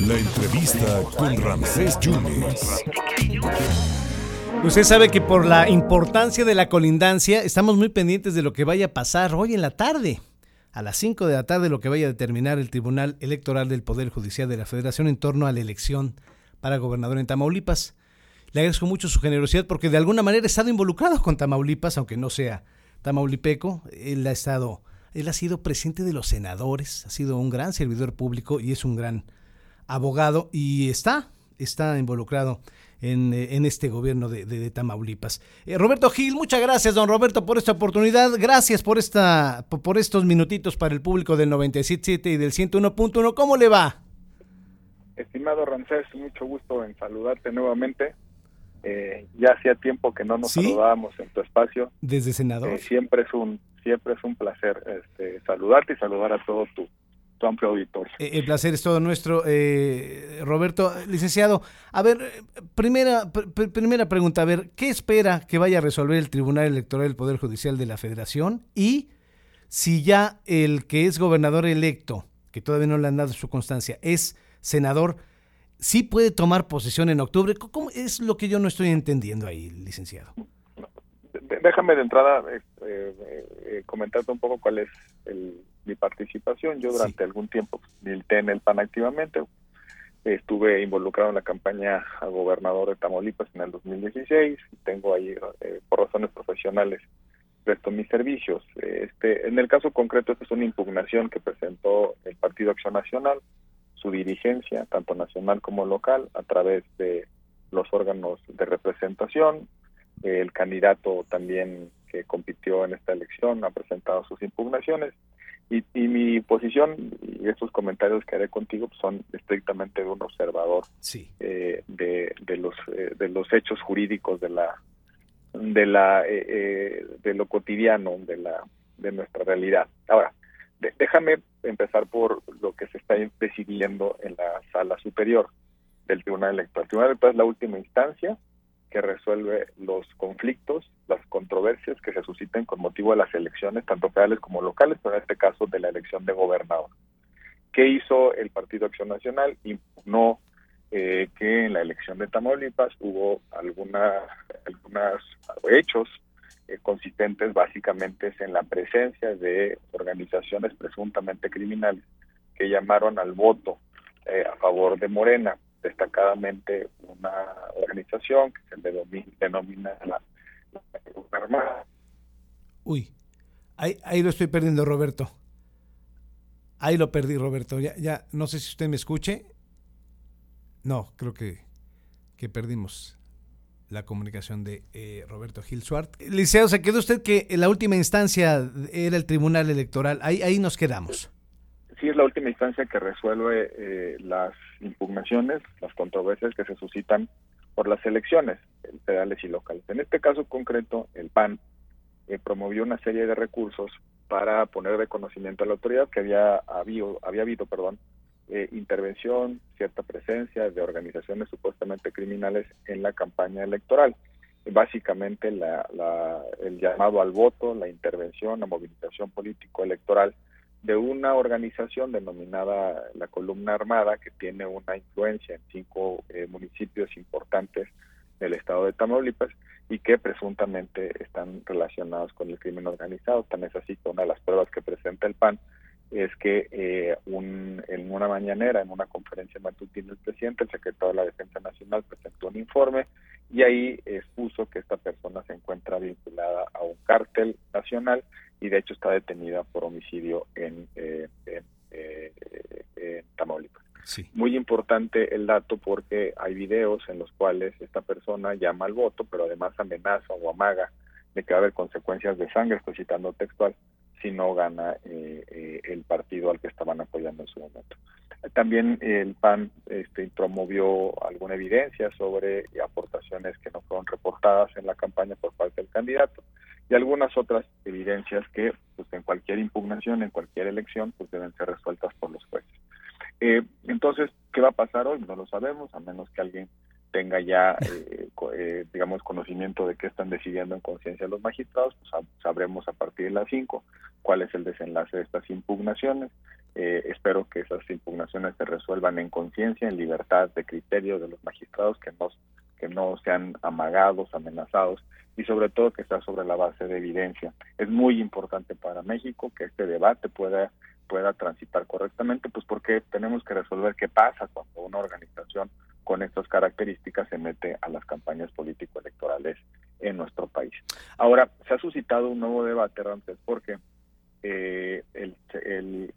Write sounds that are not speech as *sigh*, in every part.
La entrevista con Ramsés Yunes. Usted sabe que por la importancia de la colindancia estamos muy pendientes de lo que vaya a pasar hoy en la tarde. A las 5 de la tarde lo que vaya a determinar el Tribunal Electoral del Poder Judicial de la Federación en torno a la elección para gobernador en Tamaulipas. Le agradezco mucho su generosidad porque de alguna manera ha estado involucrado con Tamaulipas, aunque no sea tamaulipeco. Él ha estado, él ha sido presidente de los senadores, ha sido un gran servidor público y es un gran abogado y está, está involucrado en, eh, en este gobierno de, de- Tamaulipas. Eh, Roberto Gil, muchas gracias, don Roberto, por esta oportunidad. Gracias por, esta, por, estos minutitos para el público del 97.7 y del 101.1. ¿Cómo le va? Estimado Ramsés, mucho gusto en saludarte nuevamente. Eh, ya hacía tiempo que no nos ¿Sí? saludábamos en tu espacio. Desde senador. Eh, siempre es un siempre es un placer este, saludarte y saludar a todo tu, tu amplio auditorio. Eh, El placer es todo nuestro. Eh, Roberto, licenciado, a ver, primera, pr- pr- primera pregunta, a ver, ¿qué espera que vaya a resolver el Tribunal Electoral del Poder Judicial de la Federación? Y si ya el que es gobernador electo, que todavía no le han dado su constancia, es senador, ¿sí puede tomar posesión en octubre? ¿Cómo- ¿Cómo es lo que yo no estoy entendiendo ahí, licenciado? Déjame de entrada eh, eh, eh, comentarte un poco cuál es el- mi participación. Yo durante algún tiempo milité en el PAN activamente. Estuve involucrado en la campaña a gobernador de Tamaulipas en el 2016. Tengo ahí, eh, por razones profesionales, presto mis servicios. Este, en el caso concreto, esta es una impugnación que presentó el Partido Acción Nacional, su dirigencia, tanto nacional como local, a través de los órganos de representación. El candidato también que compitió en esta elección ha presentado sus impugnaciones. Y, y mi posición y estos comentarios que haré contigo pues, son estrictamente de un observador Sí. eh, de, de los eh, de los hechos jurídicos de la de la eh, eh, de lo cotidiano de la de nuestra realidad ahora déjame empezar por lo que se está decidiendo en la sala superior del tribunal electoral el tribunal electoral es la última instancia que resuelve los conflictos, las controversias que se susciten con motivo de las elecciones, tanto federales como locales, pero en este caso de la elección de gobernador. ¿Qué hizo el Partido Acción Nacional? Impugnó eh, que en la elección de Tamaulipas hubo alguna, algunos hechos eh, consistentes básicamente en la presencia de organizaciones presuntamente criminales que llamaron al voto eh, a favor de Morena, destacadamente una organización que se denomina, denomina la, la Armada. Uy, ahí, ahí lo estoy perdiendo, Roberto. Ahí lo perdí, Roberto. Ya, ya, no sé si usted me escuche. No, creo que, que perdimos la comunicación de eh, Roberto Gil Suart. Liceo, se quedó usted que la última instancia era el Tribunal Electoral. Ahí, ahí nos quedamos. Sí, es la última instancia que resuelve eh, las impugnaciones, las controversias que se suscitan por las elecciones federales y locales. En este caso concreto, el PAN eh, promovió una serie de recursos para poner de conocimiento a la autoridad que había habido, había habido perdón, eh, intervención, cierta presencia de organizaciones supuestamente criminales en la campaña electoral. Básicamente la, la, el llamado al voto, la intervención, la movilización político-electoral de una organización denominada la Columna Armada, que tiene una influencia en cinco eh, municipios importantes del estado de Tamaulipas y que presuntamente están relacionados con el crimen organizado. Tan es así que una de las pruebas que presenta el PAN es que eh, un, en una mañanera, en una conferencia matutina, el presidente, el secretario de la Defensa Nacional, presentó un informe y ahí expuso que esta persona se encuentra vinculada a un cártel nacional y de hecho está detenida por homicidio en, eh, en, eh, en Tamaulipas. Sí. Muy importante el dato porque hay videos en los cuales esta persona llama al voto, pero además amenaza o amaga de que va a haber consecuencias de sangre, estoy citando textual, si no gana eh, eh, el partido al que estaban apoyando en su momento. También el PAN este, promovió alguna evidencia sobre aportaciones que no fueron reportadas en la campaña por parte del candidato y algunas otras evidencias que pues, en cualquier impugnación, en cualquier elección, pues deben ser resueltas por los jueces. Eh, entonces, ¿qué va a pasar hoy? No lo sabemos, a menos que alguien tenga ya, eh, eh, digamos, conocimiento de qué están decidiendo en conciencia los magistrados, pues sabremos a partir de las 5 cuál es el desenlace de estas impugnaciones Eh, espero que esas impugnaciones se resuelvan en conciencia, en libertad de criterio de los magistrados, que no, que no sean amagados, amenazados y sobre todo que está sobre la base de evidencia. Es muy importante para México que este debate pueda pueda transitar correctamente, pues porque tenemos que resolver qué pasa cuando una organización con estas características se mete a las campañas político-electorales en nuestro país. Ahora, se ha suscitado un nuevo debate, Ramses, porque eh, el,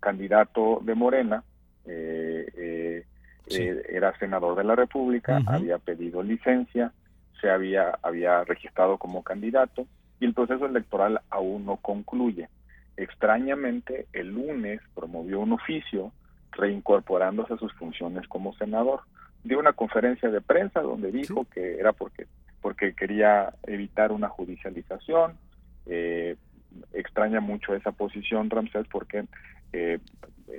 candidato de Morena eh, eh, era senador de la República, había pedido licencia, se había, había registrado como candidato y el proceso electoral aún no concluye. Extrañamente, el lunes promovió un oficio reincorporándose a sus funciones como senador. Dio una conferencia de prensa donde dijo que era porque, porque quería evitar una judicialización. Eh, extraña mucho esa posición, Ramsés, porque eh,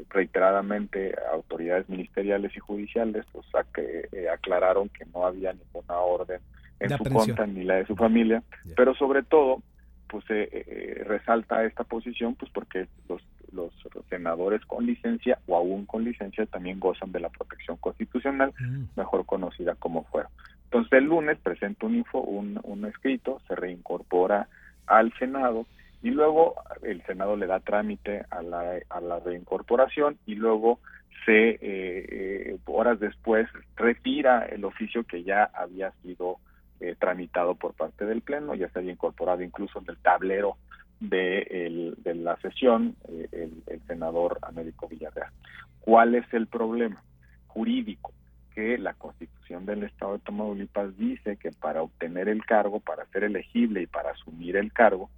reiteradamente autoridades ministeriales y judiciales pues, eh, aclararon que no había ninguna orden en su contra ni la de su familia, pero sobre todo pues eh, eh, resalta esta posición pues porque los, los senadores con licencia o aún con licencia también gozan de la protección constitucional, mm. mejor conocida como fuero. Entonces el lunes presenta un info, un, un escrito, se reincorpora al Senado y luego el Senado le da trámite a la, a la reincorporación y luego se eh, eh horas después retira el oficio que ya había sido eh, tramitado por parte del Pleno, ya se había incorporado incluso en el tablero de, de la sesión eh, el, senador Américo Villarreal. ¿Cuál es el problema jurídico? Que la Constitución del Estado de Tamaulipas dice que para obtener el cargo, para ser elegible y para asumir el cargo,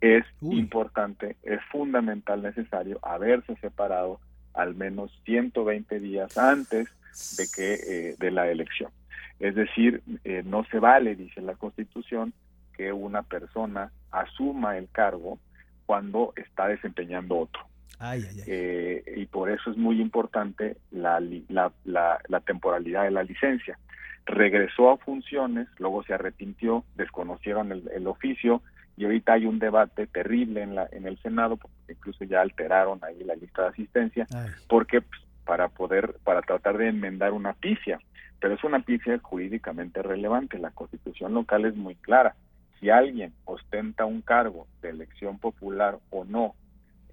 es importante, es fundamental, necesario haberse separado al menos 120 días antes de que eh, de la elección. Es decir, eh, no se vale, dice la Constitución, que una persona asuma el cargo cuando está desempeñando otro. Eh, y por eso es muy importante la, la, la, temporalidad de la licencia. Regresó a funciones, luego se arrepintió, desconocieron el, oficio y ahorita hay un debate terrible en, la, en el Senado, porque incluso ya alteraron ahí la lista de asistencia, porque pues, para poder, para tratar de enmendar una pifia pero es una pifia jurídicamente relevante. La constitución local es muy clara. Si alguien ostenta un cargo de elección popular o no,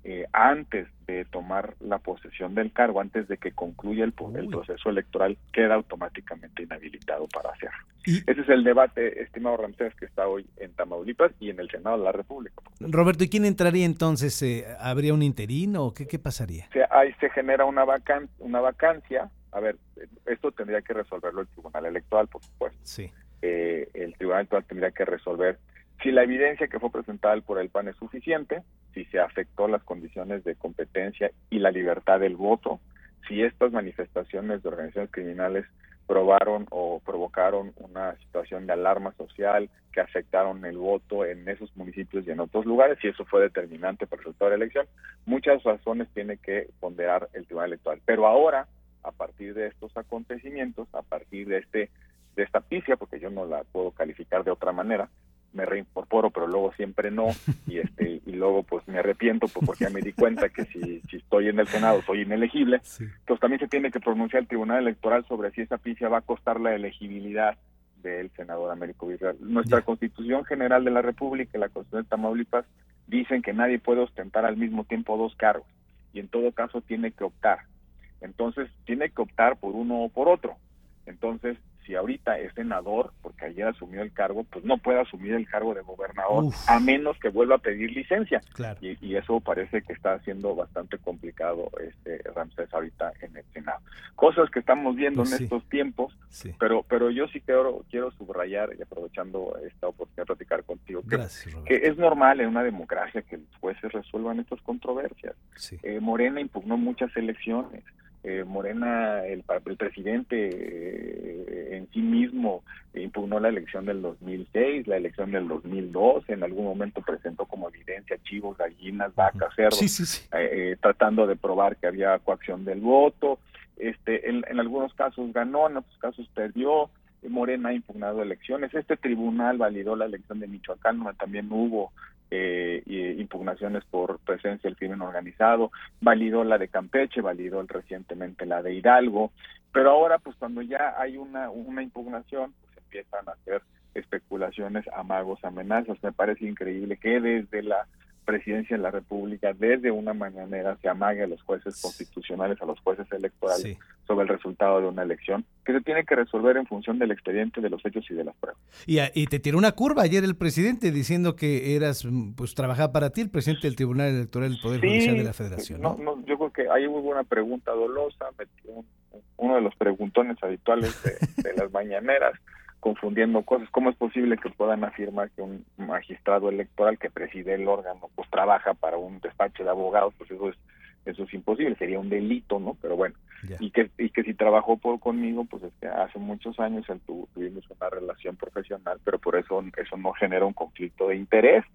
eh, antes de tomar la posesión del cargo, antes de que concluya el, el proceso electoral, queda automáticamente inhabilitado para hacerlo. Ese es el debate, estimado Ramsés, que está hoy en Tamaulipas y en el Senado de la República. Roberto, ¿y quién entraría entonces? Eh, ¿Habría un interino o qué, qué pasaría? ahí se genera una, vacan una vacancia a ver, esto tendría que resolverlo el Tribunal Electoral, por supuesto. Sí. Eh, el Tribunal Electoral tendría que resolver si la evidencia que fue presentada por el PAN es suficiente, si se afectó las condiciones de competencia y la libertad del voto, si estas manifestaciones de organizaciones criminales probaron o provocaron una situación de alarma social que afectaron el voto en esos municipios y en otros lugares, y eso fue determinante para el resultado de la elección, muchas razones tiene que ponderar el Tribunal Electoral. Pero ahora a partir de estos acontecimientos, a partir de este de esta picia, porque yo no la puedo calificar de otra manera, me reincorporo, pero luego siempre no, y este y luego pues me arrepiento pues, porque ya me di cuenta que si, si estoy en el Senado soy inelegible, entonces también se tiene que pronunciar el Tribunal Electoral sobre si esa picia va a costar la elegibilidad del senador Américo Villarreal. Nuestra Constitución General de la República y la Constitución de Tamaulipas dicen que nadie puede ostentar al mismo tiempo dos cargos y en todo caso tiene que optar entonces tiene que optar por uno o por otro. Entonces, si ahorita es senador, porque ayer asumió el cargo, pues no puede asumir el cargo de gobernador a menos que vuelva a pedir licencia. Y, eso parece que está siendo bastante complicado este Ramsés ahorita en el Senado. Cosas que estamos viendo pues en estos tiempos, pero pero yo sí quiero quiero subrayar y aprovechando esta oportunidad de platicar contigo que, que es normal en una democracia que los jueces resuelvan estas controversias. Eh, Morena impugnó muchas elecciones eh, Morena, el, el presidente eh, en sí mismo impugnó la elección del 2006, la elección del 2002, en algún momento presentó como evidencia chivos, gallinas, vacas, cerdos, eh, tratando de probar que había coacción del voto. Este, en, algunos casos ganó, en otros casos perdió. Morena ha impugnado elecciones. Este tribunal validó la elección de Michoacán, también hubo eh, impugnaciones por presencia del crimen organizado, validó la de Campeche, validó recientemente la de Hidalgo, pero ahora pues cuando ya hay una, una impugnación, pues empiezan a hacer especulaciones, amagos, amenazas. Me parece increíble que desde la presidencia de la República desde una mañanera se amague a los jueces constitucionales, a los jueces electorales sobre el resultado de una elección que se tiene que resolver en función del expediente, de los hechos y de las pruebas. Y, y te tiró una curva ayer el presidente diciendo que eras, pues trabajaba para ti el presidente del Tribunal Electoral del Poder Judicial de la Federación. ¿no? yo creo que ahí hubo una pregunta dolosa, uno de los preguntones habituales de las mañaneras confundiendo cosas. ¿Cómo es posible que puedan afirmar que un magistrado electoral que preside el órgano pues trabaja para un despacho de abogados? Pues eso es eso es imposible, sería un delito, ¿no? Pero bueno, y que y que si trabajó por conmigo, pues es que hace muchos años él tuvimos una relación profesional, pero por eso eso no genera un conflicto de interés,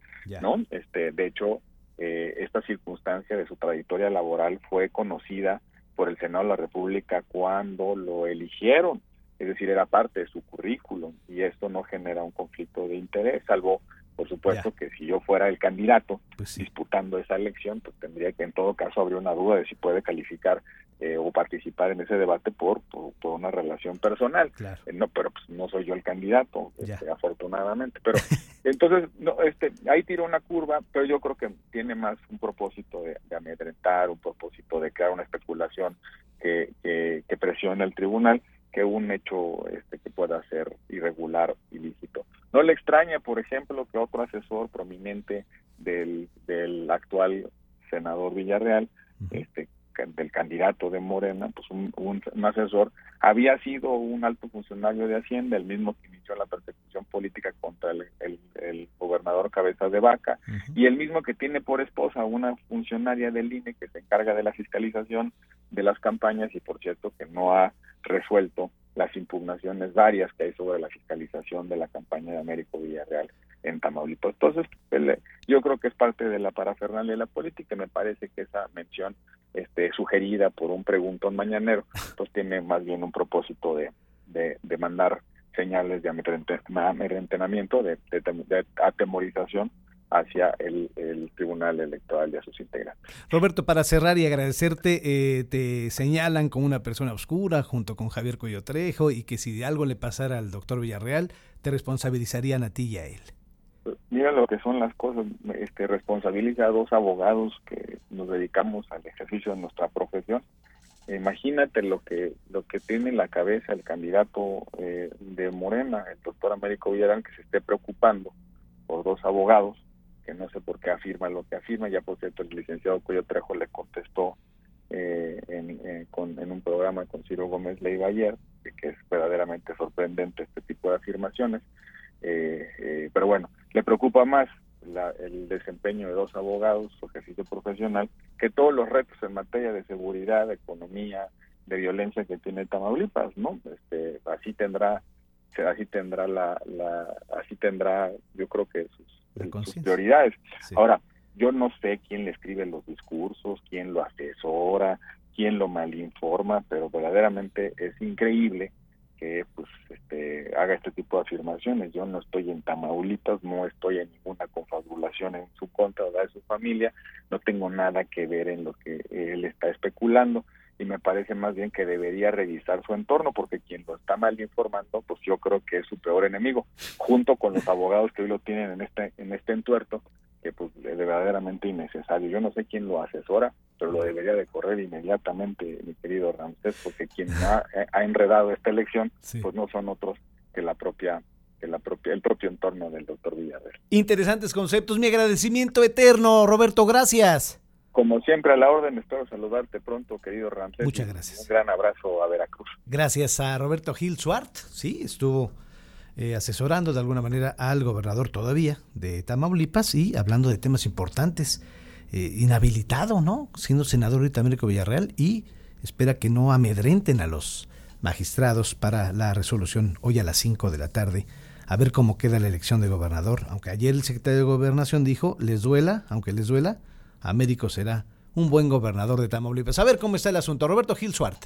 ¿no? Este, de hecho, eh, esta circunstancia de su trayectoria laboral fue conocida por el Senado de la República cuando lo eligieron es decir, era parte de su currículum y esto no genera un conflicto de interés, salvo, por supuesto, que si yo fuera el candidato pues disputando esa elección, pues tendría que en todo caso habría una duda de si puede calificar eh, o participar en ese debate por, por, una relación personal. Eh, no, pero pues no soy yo el candidato, este, afortunadamente. Pero *laughs* entonces, no, este, ahí tiro una curva, pero yo creo que tiene más un propósito de, amedrentar, un propósito de crear una especulación que, que, que presione al tribunal que un hecho este, que pueda ser irregular, ilícito. No le extraña, por ejemplo, que otro asesor prominente del, del actual senador Villarreal, este, del candidato de Morena, pues un, un, asesor, había sido un alto funcionario de Hacienda, el mismo que inició la persecución política contra el, el, gobernador Cabeza de Vaca, y el mismo que tiene por esposa una funcionaria del INE que se encarga de la fiscalización de las campañas y por cierto que no ha resuelto las impugnaciones varias que hay sobre la fiscalización de la campaña de Américo Villarreal en Tamaulipas. Entonces, yo creo que es parte de la parafernalia de la política. Me parece que esa mención este, sugerida por un preguntón mañanero, pues tiene más bien un propósito de, de, mandar señales de amedrentamiento, de, de atemorización hacia el, Tribunal Electoral y a sus integrantes. Roberto, para cerrar y agradecerte, eh, te señalan como una persona oscura junto con Javier Cuello Trejo y que si algo le pasara al doctor Villarreal, te responsabilizarían a ti y a él. Mira lo que son las cosas, este, responsabiliza a dos abogados que nos dedicamos al ejercicio de nuestra profesión. Imagínate lo que lo que tiene en la cabeza el candidato eh, de Morena, el doctor Américo Villarreal, que se esté preocupando por dos abogados no sé por qué afirma lo que afirma. Ya por cierto, el licenciado Cuyo Trejo le contestó eh, en, un programa con Ciro Gómez Leiva ayer, que es verdaderamente sorprendente este tipo de afirmaciones. Eh, eh, pero bueno, le preocupa más el desempeño de dos abogados, su ejercicio profesional, que todos los retos en materia de seguridad, de economía, de violencia que tiene Tamaulipas, ¿no? Este, así tendrá, así tendrá la, la, así tendrá, yo creo que sus sus prioridades. Ahora, yo no sé quién le escribe los discursos, quién lo asesora, quién lo malinforma, pero verdaderamente es increíble que pues este haga este tipo de afirmaciones. Yo no estoy en Tamaulipas, no estoy en ninguna confabulación en su contra o de su familia, no tengo nada que ver en lo que él está especulando y me parece más bien que debería revisar su entorno porque quien lo está mal informando pues yo creo que es su peor enemigo junto con los abogados que hoy lo tienen en este en este entuerto que pues es verdaderamente innecesario. Yo no sé quién lo asesora pero lo debería de correr inmediatamente mi querido Ramsés porque quien *laughs* ha, ha enredado esta elección pues no son otros que la propia que la propia el propio entorno del doctor Villarreal. Interesantes conceptos. Mi agradecimiento eterno Roberto gracias como siempre, a la orden, espero saludarte pronto, querido Ramsés. Muchas gracias. Un gran abrazo a Veracruz. Gracias a Roberto Gil Suart, sí, estuvo eh, asesorando de alguna manera al gobernador todavía de Tamaulipas y hablando de temas importantes. Eh, inhabilitado, ¿no? Siendo senador ahorita Américo Villarreal y espera que no amedrenten a los magistrados para la resolución hoy a las 5 de la tarde. A ver cómo queda la elección de gobernador. Aunque ayer el secretario de Gobernación dijo, les duela, aunque les duela, Américo será un buen gobernador de Tamaulipas. A ver cómo está el asunto. Roberto Gil Suárez.